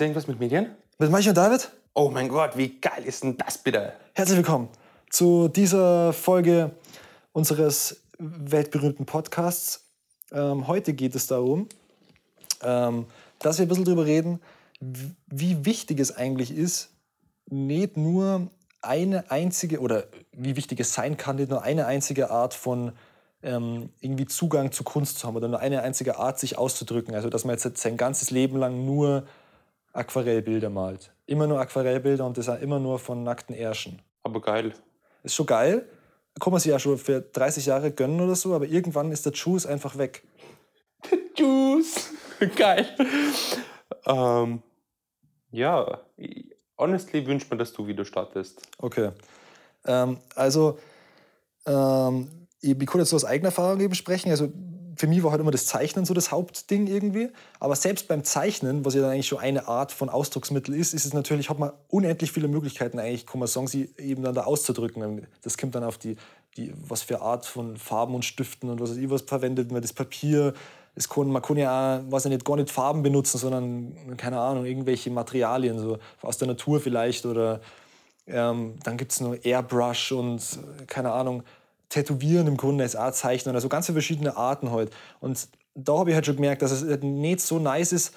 Das irgendwas mit Medien? Mit Michael und David? Oh mein Gott, wie geil ist denn das bitte? Herzlich willkommen zu dieser Folge unseres weltberühmten Podcasts. Ähm, heute geht es darum, ähm, dass wir ein bisschen darüber reden, wie wichtig es eigentlich ist, nicht nur eine einzige oder wie wichtig es sein kann, nicht nur eine einzige Art von ähm, irgendwie Zugang zu Kunst zu haben oder nur eine einzige Art, sich auszudrücken. Also dass man jetzt sein ganzes Leben lang nur Aquarellbilder malt. Immer nur Aquarellbilder und das auch immer nur von nackten Ärschen. Aber geil. Ist schon geil. Kann man sich ja schon für 30 Jahre gönnen oder so, aber irgendwann ist der Juice einfach weg. Der Juice. geil. Ähm, ja, honestly wünscht man, dass du wieder startest. Okay. Ähm, also, ähm, ich kann jetzt so aus eigener Erfahrung eben sprechen. Also, für mich war halt immer das Zeichnen so das Hauptding irgendwie. Aber selbst beim Zeichnen, was ja dann eigentlich schon eine Art von Ausdrucksmittel ist, ist es natürlich, hat man unendlich viele Möglichkeiten eigentlich, kann man sagen, sie eben dann da auszudrücken. Das kommt dann auf die, die was für Art von Farben und Stiften und was weiß ich was verwendet man, das Papier. Es kann, man kann ja auch, weiß ich nicht, gar nicht Farben benutzen, sondern, keine Ahnung, irgendwelche Materialien, so aus der Natur vielleicht. Oder ähm, dann gibt es noch Airbrush und, keine Ahnung, Tätowieren im Grunde als Art zeichnen, also ganz verschiedene Arten halt. Und da habe ich halt schon gemerkt, dass es halt nicht so nice ist,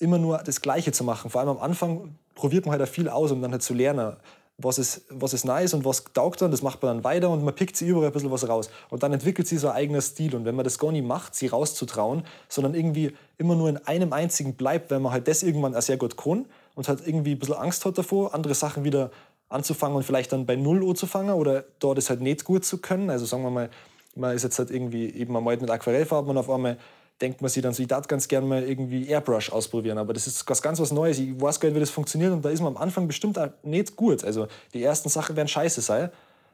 immer nur das Gleiche zu machen. Vor allem am Anfang probiert man halt viel aus, um dann halt zu lernen, was ist, was ist nice und was taugt dann, das macht man dann weiter und man pickt sie überall ein bisschen was raus. Und dann entwickelt sie so ein eigener Stil. Und wenn man das gar nicht macht, sie rauszutrauen, sondern irgendwie immer nur in einem einzigen bleibt, weil man halt das irgendwann auch sehr gut kann und halt irgendwie ein bisschen Angst hat davor, andere Sachen wieder anzufangen und vielleicht dann bei Null Uhr zu fangen oder dort ist halt nicht gut zu können. Also sagen wir mal, man ist jetzt halt irgendwie eben man malt mit Aquarellfarben und auf einmal denkt man sich dann so, ich darf ganz gerne mal irgendwie Airbrush ausprobieren, aber das ist was ganz was Neues. Ich weiß gar nicht, wie das funktioniert und da ist man am Anfang bestimmt auch nicht gut. Also die ersten Sachen werden scheiße sein,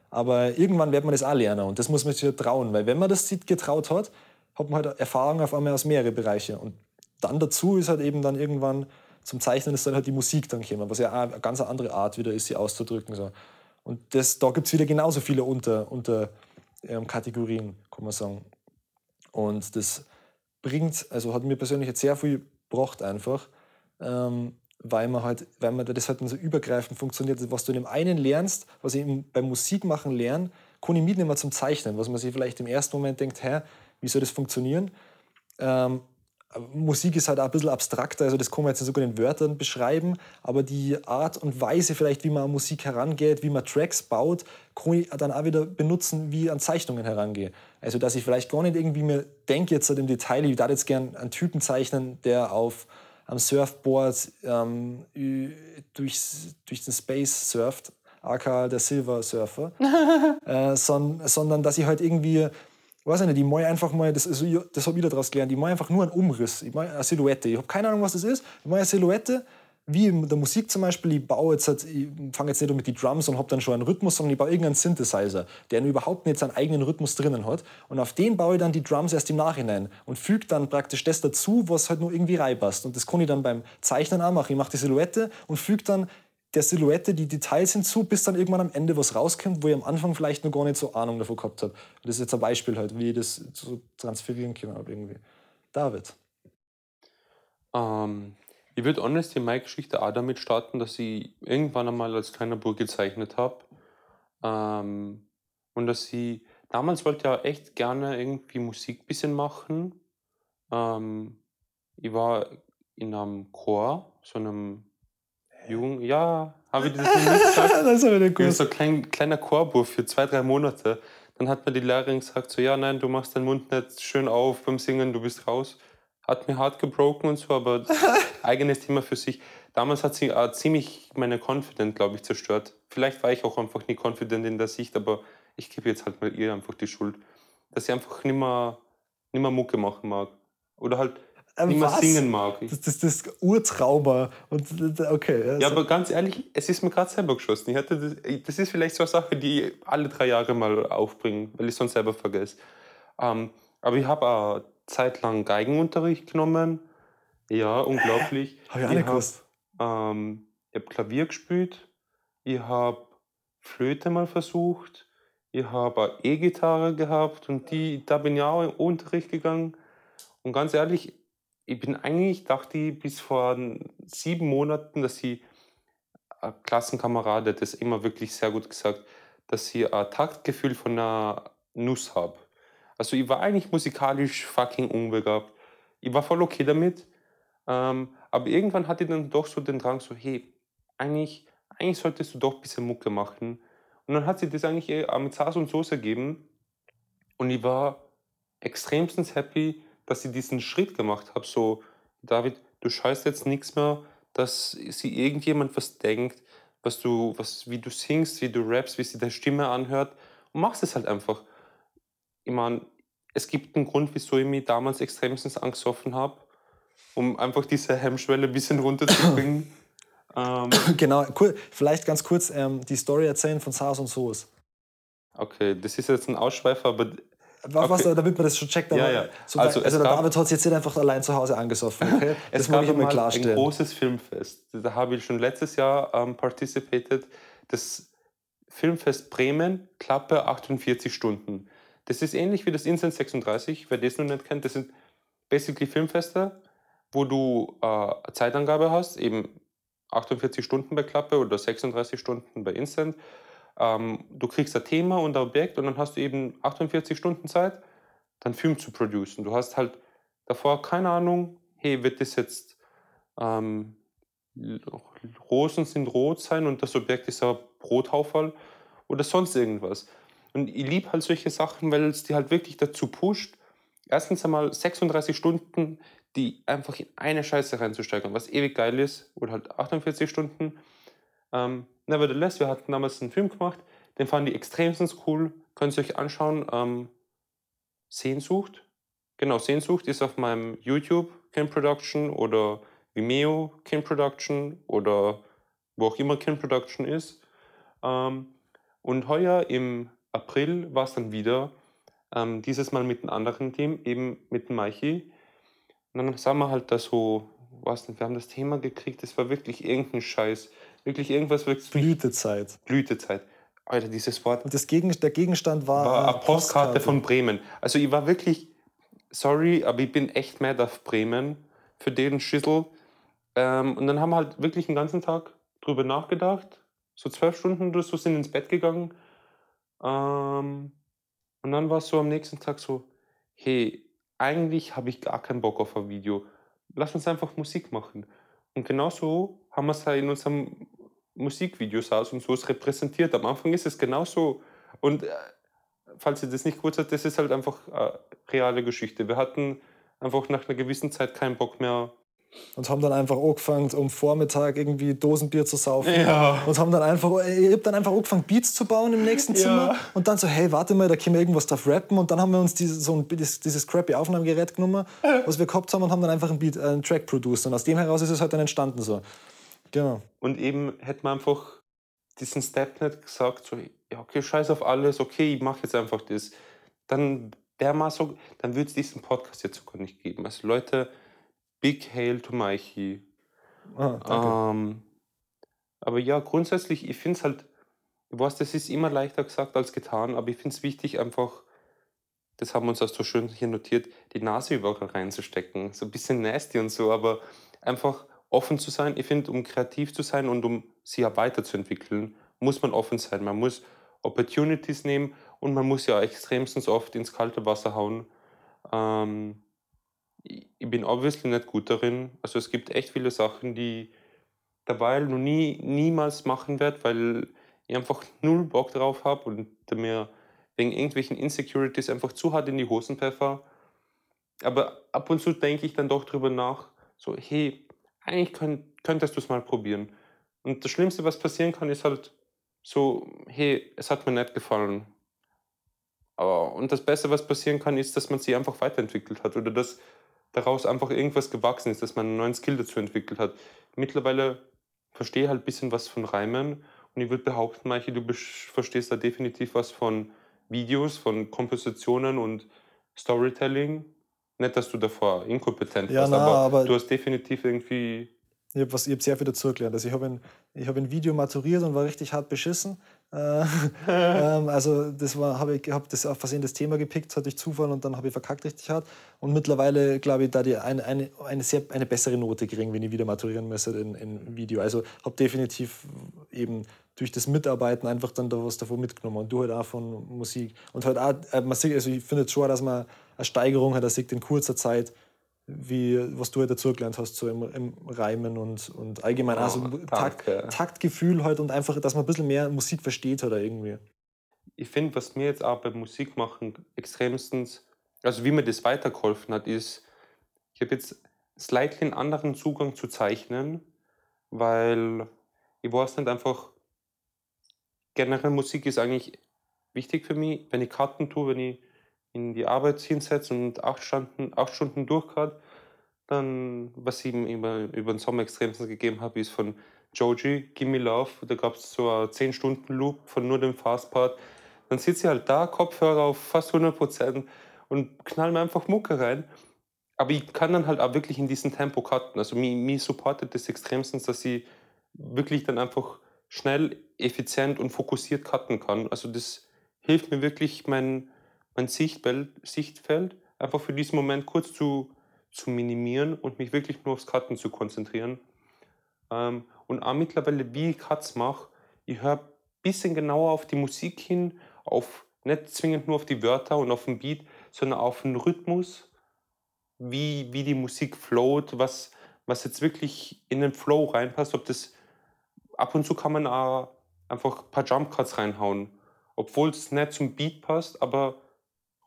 aber irgendwann wird man das auch lernen und das muss man sich halt trauen, weil wenn man das getraut hat, hat man halt Erfahrung auf einmal aus mehreren Bereichen und dann dazu ist halt eben dann irgendwann zum Zeichnen ist dann halt die Musik dann gekommen, was ja auch eine ganz andere Art wieder ist, sie auszudrücken. So. Und das, da gibt es wieder genauso viele Unter, unter ähm, Kategorien, kann man sagen. Und das bringt, also hat mir persönlich jetzt sehr viel gebracht einfach, ähm, weil man halt, weil man das halt so übergreifend funktioniert. Was du in dem einen lernst, was ich beim Musikmachen lerne, kann ich mitnehmen zum Zeichnen, was man sich vielleicht im ersten Moment denkt, hä, wie soll das funktionieren? Ähm, Musik ist halt auch ein bisschen abstrakter, also das kann man jetzt nicht sogar in Wörtern beschreiben, aber die Art und Weise vielleicht, wie man an Musik herangeht, wie man Tracks baut, kann ich dann auch wieder benutzen, wie ich an Zeichnungen herangehe. Also dass ich vielleicht gar nicht irgendwie mir denke jetzt halt im Detail, ich würde jetzt gerne einen Typen zeichnen, der auf am Surfboard ähm, durch, durch den Space surft, aka der Silver Surfer, äh, son, sondern dass ich halt irgendwie weiß ich nicht, ich mache einfach mal, das, also, das habe ich daraus gelernt, ich mache einfach nur einen Umriss, ich mache eine Silhouette. Ich habe keine Ahnung, was das ist. Ich mache eine Silhouette, wie in der Musik zum Beispiel, ich baue jetzt, halt, ich fange jetzt nicht mit den Drums und habe dann schon einen Rhythmus, sondern ich baue irgendeinen Synthesizer, der überhaupt nicht seinen eigenen Rhythmus drinnen hat. Und auf den baue ich dann die Drums erst im Nachhinein und füge dann praktisch das dazu, was halt nur irgendwie reinpasst. Und das kann ich dann beim Zeichnen auch machen. Ich mache die Silhouette und füge dann der Silhouette die Details hinzu, bis dann irgendwann am Ende was rauskommt, wo ich am Anfang vielleicht noch gar nicht so Ahnung davon gehabt habe. Das ist jetzt ein Beispiel halt, wie ich das so transferieren kann irgendwie. David. Ähm, ich würde honestly meine Geschichte auch damit starten, dass ich irgendwann einmal als kleiner Bub gezeichnet habe. Ähm, und dass ich damals wollte ja echt gerne irgendwie Musik ein bisschen machen. Ähm, ich war in einem Chor, so einem Jung, ja, habe ich das noch nicht gesagt? das ist aber nicht gut. so ein klein, kleiner Chorbuch für zwei, drei Monate. Dann hat mir die Lehrerin gesagt, so, ja, nein, du machst deinen Mund nicht schön auf beim Singen, du bist raus. Hat mir hart gebrochen und so, aber eigenes Thema für sich. Damals hat sie äh, ziemlich meine Confidence, glaube ich, zerstört. Vielleicht war ich auch einfach nicht confident in der Sicht, aber ich gebe jetzt halt mal ihr einfach die Schuld. Dass sie einfach nicht mehr, nicht mehr Mucke machen mag. Oder halt nicht mehr singen mag. Das, das, das Urtrauma. Und, okay, also. Ja, aber ganz ehrlich, es ist mir gerade selber geschossen. Ich hatte das, das ist vielleicht so eine Sache, die ich alle drei Jahre mal aufbringe, weil ich sonst selber vergesse. Ähm, aber ich habe eine Zeit lang Geigenunterricht genommen. Ja, unglaublich. Hab ich auch nicht gewusst. Ähm, ich habe Klavier gespielt. Ich habe Flöte mal versucht. Ich habe E-Gitarre gehabt und die, da bin ich auch in Unterricht gegangen. Und ganz ehrlich, ich bin eigentlich, dachte ich, bis vor sieben Monaten, dass sie ein Klassenkamerad hat das immer wirklich sehr gut gesagt, dass ich ein Taktgefühl von einer Nuss habe. Also ich war eigentlich musikalisch fucking unbegabt. Ich war voll okay damit. Ähm, aber irgendwann hatte ich dann doch so den Drang, so, hey, eigentlich, eigentlich solltest du doch ein bisschen Mucke machen. Und dann hat sie das eigentlich eh mit Sauce und Soße gegeben. Und ich war extremstens happy, dass ich diesen Schritt gemacht habe. So, David, du scheißt jetzt nichts mehr, dass sie irgendjemand was denkt, was du, was, wie du singst, wie du rappst, wie sich deine Stimme anhört und machst es halt einfach. Ich meine, es gibt einen Grund, wieso ich mich damals extremstens angesoffen habe, um einfach diese Hemmschwelle ein bisschen runterzubringen. ähm, genau, cool. vielleicht ganz kurz ähm, die Story erzählen von SARS und SOS. Okay, das ist jetzt ein Ausschweifer, aber was, okay. damit man das schon checkt. Ja, ja. So, also, also der David hat sich jetzt nicht einfach allein zu Hause angesoffen. Okay? Das es muss ich mal klarstellen. ein großes Filmfest. Da habe ich schon letztes Jahr ähm, participated. Das Filmfest Bremen, Klappe 48 Stunden. Das ist ähnlich wie das Instant 36, wer das noch nicht kennt. Das sind basically Filmfeste, wo du äh, Zeitangabe hast, eben 48 Stunden bei Klappe oder 36 Stunden bei Instant. Ähm, du kriegst ein Thema und ein Objekt und dann hast du eben 48 Stunden Zeit, dann Film zu producen. Du hast halt davor keine Ahnung, hey, wird das jetzt ähm, Rosen sind rot sein und das Objekt ist ein Brothauferl oder sonst irgendwas. Und ich liebe halt solche Sachen, weil es die halt wirklich dazu pusht, erstens einmal 36 Stunden, die einfach in eine Scheiße reinzusteigen, was ewig geil ist, oder halt 48 Stunden. Ähm, Nevertheless, wir hatten damals einen Film gemacht, den fanden die extremstens cool. Könnt ihr euch anschauen. Ähm, Sehnsucht. Genau, Sehnsucht ist auf meinem YouTube Kin Production oder Vimeo Kin Production oder wo auch immer Kin Production ist. Ähm, und heuer im April war es dann wieder, ähm, dieses Mal mit einem anderen Team, eben mit Maichi. Und dann sagen wir halt da so, was nicht, wir haben das Thema gekriegt, das war wirklich irgendein Scheiß. Wirklich irgendwas wirklich. Blütezeit. Blütezeit. Alter, dieses Wort. Und das Gegen, der Gegenstand war. War eine Postkarte, Postkarte von Bremen. Also ich war wirklich, sorry, aber ich bin echt mad auf Bremen für den Schüssel. Ähm, und dann haben wir halt wirklich den ganzen Tag drüber nachgedacht. So zwölf Stunden oder so sind ins Bett gegangen. Ähm, und dann war es so am nächsten Tag so, hey, eigentlich habe ich gar keinen Bock auf ein Video. Lass uns einfach Musik machen. Und genauso haben wir es in unserem Musikvideos aus und so ist repräsentiert. Am Anfang ist es genauso. Und äh, falls ihr das nicht kurz habt, das ist halt einfach eine reale Geschichte. Wir hatten einfach nach einer gewissen Zeit keinen Bock mehr. Und haben dann einfach angefangen, um Vormittag irgendwie Dosenbier zu saufen. Ja. Und haben dann einfach, ich hab dann einfach angefangen, Beats zu bauen im nächsten Zimmer. Ja. Und dann so, hey, warte mal, da können wir irgendwas drauf rappen. Und dann haben wir uns diese, so ein, dieses, dieses crappy Aufnahmegerät genommen, was wir gehabt haben, und haben dann einfach einen, Beat, einen Track produced. Und aus dem heraus ist es halt dann entstanden so. Genau. Und eben hätte man einfach diesen Step nicht gesagt, so, ja, okay, scheiß auf alles, okay, ich mache jetzt einfach das. Dann wäre mal so, dann würde es diesen Podcast jetzt sogar nicht geben. Also Leute, Big Hail to Mikey. Ah, ähm, aber ja, grundsätzlich, ich finde es halt, du weißt, das ist immer leichter gesagt als getan, aber ich finde es wichtig, einfach, das haben wir uns auch so schön hier notiert, die Nase überall reinzustecken. So ein bisschen nasty und so, aber einfach offen zu sein. Ich finde, um kreativ zu sein und um sie ja weiterzuentwickeln, muss man offen sein. Man muss Opportunities nehmen und man muss ja extremstens oft ins kalte Wasser hauen. Ähm, ich bin obviously nicht gut darin. Also es gibt echt viele Sachen, die dabei noch nie, niemals machen werde, weil ich einfach null Bock drauf habe und mir wegen irgendwelchen Insecurities einfach zu hart in die Hosen pfeffer. Aber ab und zu denke ich dann doch drüber nach, so, hey, eigentlich könnt, könntest du es mal probieren. Und das Schlimmste, was passieren kann, ist halt so, hey, es hat mir nicht gefallen. Aber, und das Beste, was passieren kann, ist, dass man sich einfach weiterentwickelt hat oder dass daraus einfach irgendwas gewachsen ist, dass man einen neuen Skill dazu entwickelt hat. Mittlerweile verstehe ich halt ein bisschen was von Reimen und ich würde behaupten, Maike, du verstehst da definitiv was von Videos, von Kompositionen und Storytelling. Nicht, dass du davor inkompetent ja, warst, na, aber, aber, du hast definitiv irgendwie. Ich habe hab sehr viel dazu gelernt. Also ich habe ein, hab ein Video maturiert und war richtig hart beschissen. Äh, ähm, also das war, habe ich hab das auf Versehen das Thema gepickt, hatte ich Zufall und dann habe ich verkackt richtig hart. Und mittlerweile glaube ich, da die eine, eine, eine, sehr, eine bessere Note kriegen, wenn ich wieder maturieren müsste in, in Video. Also habe definitiv eben durch das Mitarbeiten einfach dann da was davon mitgenommen und du halt auch von Musik. Und halt auch, äh, also ich finde schon, dass man eine Steigerung hat, dass ich in kurzer Zeit wie, was du halt dazugelernt hast, so im, im Reimen und, und allgemein oh, also Takt, Taktgefühl halt und einfach, dass man ein bisschen mehr Musik versteht oder irgendwie. Ich finde, was mir jetzt auch beim Musikmachen extremstens, also wie mir das weitergeholfen hat, ist, ich habe jetzt slightly einen anderen Zugang zu Zeichnen, weil ich weiß nicht einfach, generell Musik ist eigentlich wichtig für mich, wenn ich Karten tue, wenn ich in die Arbeit hinsetzt und acht Stunden, acht Stunden durchgeht, dann, was ich ihm über, über den Sommer extremstens gegeben habe, ist von Joji, Gimme Love. Da gab es so einen 10-Stunden-Loop von nur dem Fastpart. Dann sitze ich halt da, Kopfhörer auf fast 100% und knall mir einfach Mucke rein. Aber ich kann dann halt auch wirklich in diesem Tempo cutten. Also mich, mich supportet das extremstens, dass ich wirklich dann einfach schnell, effizient und fokussiert cutten kann. Also das hilft mir wirklich, mein, mein Sichtfeld, Sichtfeld einfach für diesen Moment kurz zu, zu minimieren und mich wirklich nur aufs Cutten zu konzentrieren. Ähm, und auch mittlerweile, wie ich Cuts mache, ich höre ein bisschen genauer auf die Musik hin, auf nicht zwingend nur auf die Wörter und auf den Beat, sondern auf den Rhythmus, wie, wie die Musik float, was, was jetzt wirklich in den Flow reinpasst. Ob das ab und zu kann man auch einfach ein paar Jump Cuts reinhauen, obwohl es nicht zum Beat passt, aber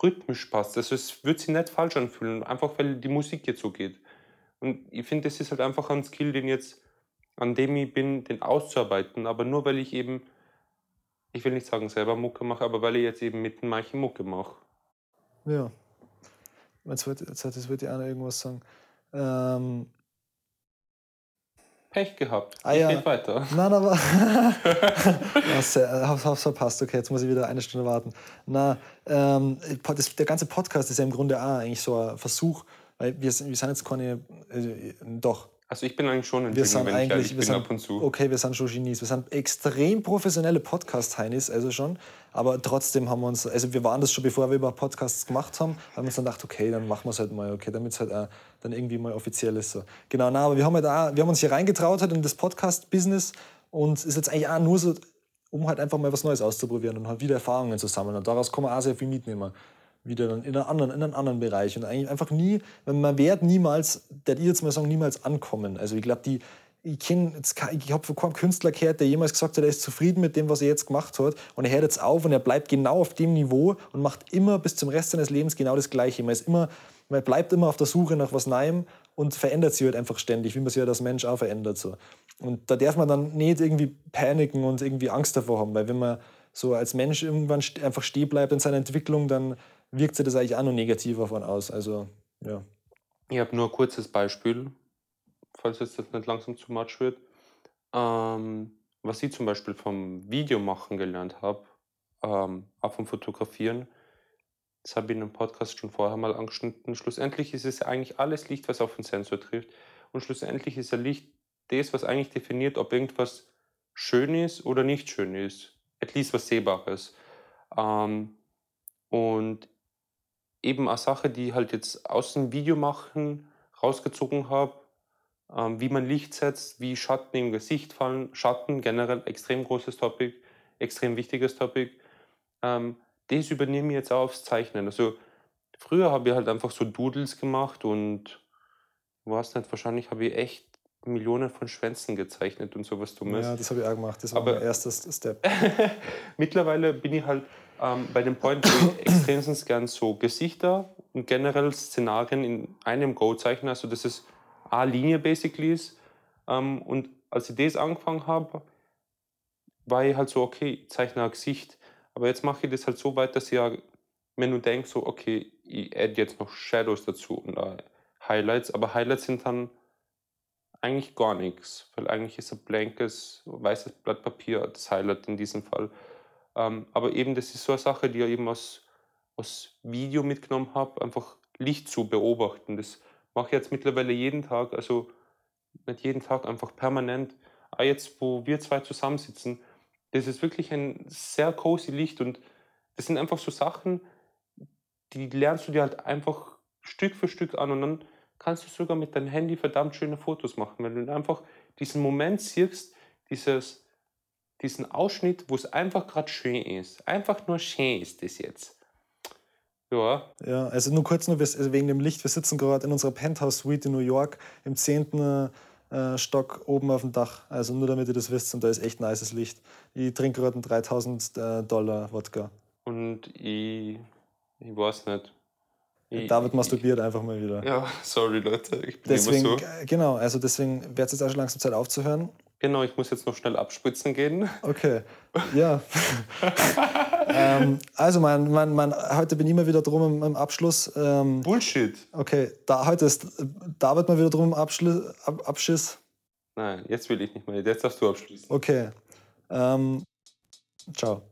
rhythmisch passt. Also es wird sich nicht falsch anfühlen, einfach weil die Musik jetzt so geht. Und ich finde, das ist halt einfach ein Skill, den jetzt, an dem ich bin, den auszuarbeiten. Aber nur weil ich eben, ich will nicht sagen selber Mucke mache, aber weil ich jetzt eben mit manchen Mucke mache. Ja. Jetzt wird, jetzt, wird ich auch irgendwas sagen. Ähm, Pech gehabt. Ah, ja. Geht weiter. Nein, aber. hab's, hab's verpasst. Okay, jetzt muss ich wieder eine Stunde warten. Na, ähm, das, der ganze Podcast ist ja im Grunde auch eigentlich so ein Versuch, weil wir, wir sind jetzt keine. Äh, doch, also ich bin eigentlich schon ein wir sind eigentlich, wir sind, ab und zu. Okay, wir sind schon Genies. Wir sind extrem professionelle Podcast-Heinis, also schon. Aber trotzdem haben wir uns, also wir waren das schon, bevor wir über Podcasts gemacht haben, haben wir uns dann gedacht, okay, dann machen wir es halt mal, okay, damit es halt auch dann irgendwie mal offiziell ist. So. Genau, na, aber wir haben, halt auch, wir haben uns hier reingetraut halt in das Podcast-Business und ist jetzt eigentlich auch nur so, um halt einfach mal was Neues auszuprobieren und halt wieder Erfahrungen zu sammeln. Und daraus kann man auch sehr viel mitnehmen wieder in, einer anderen, in einem anderen Bereich. Und eigentlich einfach nie, man wird niemals, der ich jetzt mal sagen, niemals ankommen. Also ich glaube, die, ich kenne ich habe von keinem Künstler gehört, der jemals gesagt hat, er ist zufrieden mit dem, was er jetzt gemacht hat. Und er hört jetzt auf und er bleibt genau auf dem Niveau und macht immer bis zum Rest seines Lebens genau das Gleiche. Man, ist immer, man bleibt immer auf der Suche nach was Neuem und verändert sich halt einfach ständig, wie man sich halt als Mensch auch verändert. So. Und da darf man dann nicht irgendwie paniken und irgendwie Angst davor haben, weil wenn man so als Mensch irgendwann einfach stehen bleibt in seiner Entwicklung, dann wirkt sich das eigentlich auch noch negativer von aus. Also, ja. Ich habe nur ein kurzes Beispiel, falls jetzt das nicht langsam zu much wird. Ähm, was ich zum Beispiel vom Videomachen gelernt habe, ähm, auch vom Fotografieren, das habe ich in einem Podcast schon vorher mal angeschnitten. Schlussendlich ist es eigentlich alles Licht, was auf den Sensor trifft. Und schlussendlich ist ja Licht das, was eigentlich definiert, ob irgendwas schön ist oder nicht schön ist. At least was Sehbares. Ähm, und eben eine Sache, die halt jetzt aus dem Video machen rausgezogen habe, ähm, wie man Licht setzt, wie Schatten im Gesicht fallen. Schatten generell extrem großes Topic, extrem wichtiges Topic. Ähm, das übernehme ich jetzt auch aufs Zeichnen. Also früher habe ich halt einfach so Doodles gemacht und was nicht, wahrscheinlich habe ich echt Millionen von Schwänzen gezeichnet und sowas Dummes. Ja, das habe ich auch gemacht. Das war Aber mein erster Step. mittlerweile bin ich halt ähm, bei dem Point, extremstens gern so Gesichter und generell Szenarien in einem Go zeichne, also dass es eine Linie basically ist. Ähm, und als ich das angefangen habe, war ich halt so, okay, ich zeichne ein Gesicht. Aber jetzt mache ich das halt so weit, dass ich ja, wenn du denkst, so, okay, ich add jetzt noch Shadows dazu und uh, Highlights, aber Highlights sind dann eigentlich gar nichts, weil eigentlich ist ein blankes, weißes Blatt Papier das Highlight in diesem Fall. Ähm, aber eben, das ist so eine Sache, die ich eben aus, aus Video mitgenommen habe, einfach Licht zu beobachten. Das mache ich jetzt mittlerweile jeden Tag, also nicht jeden Tag, einfach permanent. Auch jetzt, wo wir zwei zusammensitzen, Das ist wirklich ein sehr cozy Licht und das sind einfach so Sachen, die lernst du dir halt einfach Stück für Stück an und dann kannst du sogar mit deinem Handy verdammt schöne Fotos machen, wenn du einfach diesen Moment siehst, dieses, diesen Ausschnitt, wo es einfach gerade schön ist. Einfach nur schön ist das jetzt. Ja. Ja, also nur kurz nur also wegen dem Licht. Wir sitzen gerade in unserer Penthouse-Suite in New York im 10. Äh, Stock oben auf dem Dach. Also nur damit ihr das wisst, und da ist echt nices Licht. Ich trinke gerade einen 3000 äh, Dollar Wodka. Und ich, ich weiß nicht. Ich, David masturbiert einfach mal wieder. Ja, sorry Leute, ich bin deswegen, immer so. Genau, also deswegen wird es jetzt auch schon langsam Zeit aufzuhören. Genau, ich muss jetzt noch schnell abspritzen gehen. Okay, ja. ähm, also, mein, mein, mein, heute bin ich mal wieder drum im, im Abschluss. Ähm, Bullshit. Okay, da, heute ist David mal wieder drum im Abschluss, Ab, Abschiss. Nein, jetzt will ich nicht mehr. Jetzt darfst du abschließen. Okay. Ähm, ciao.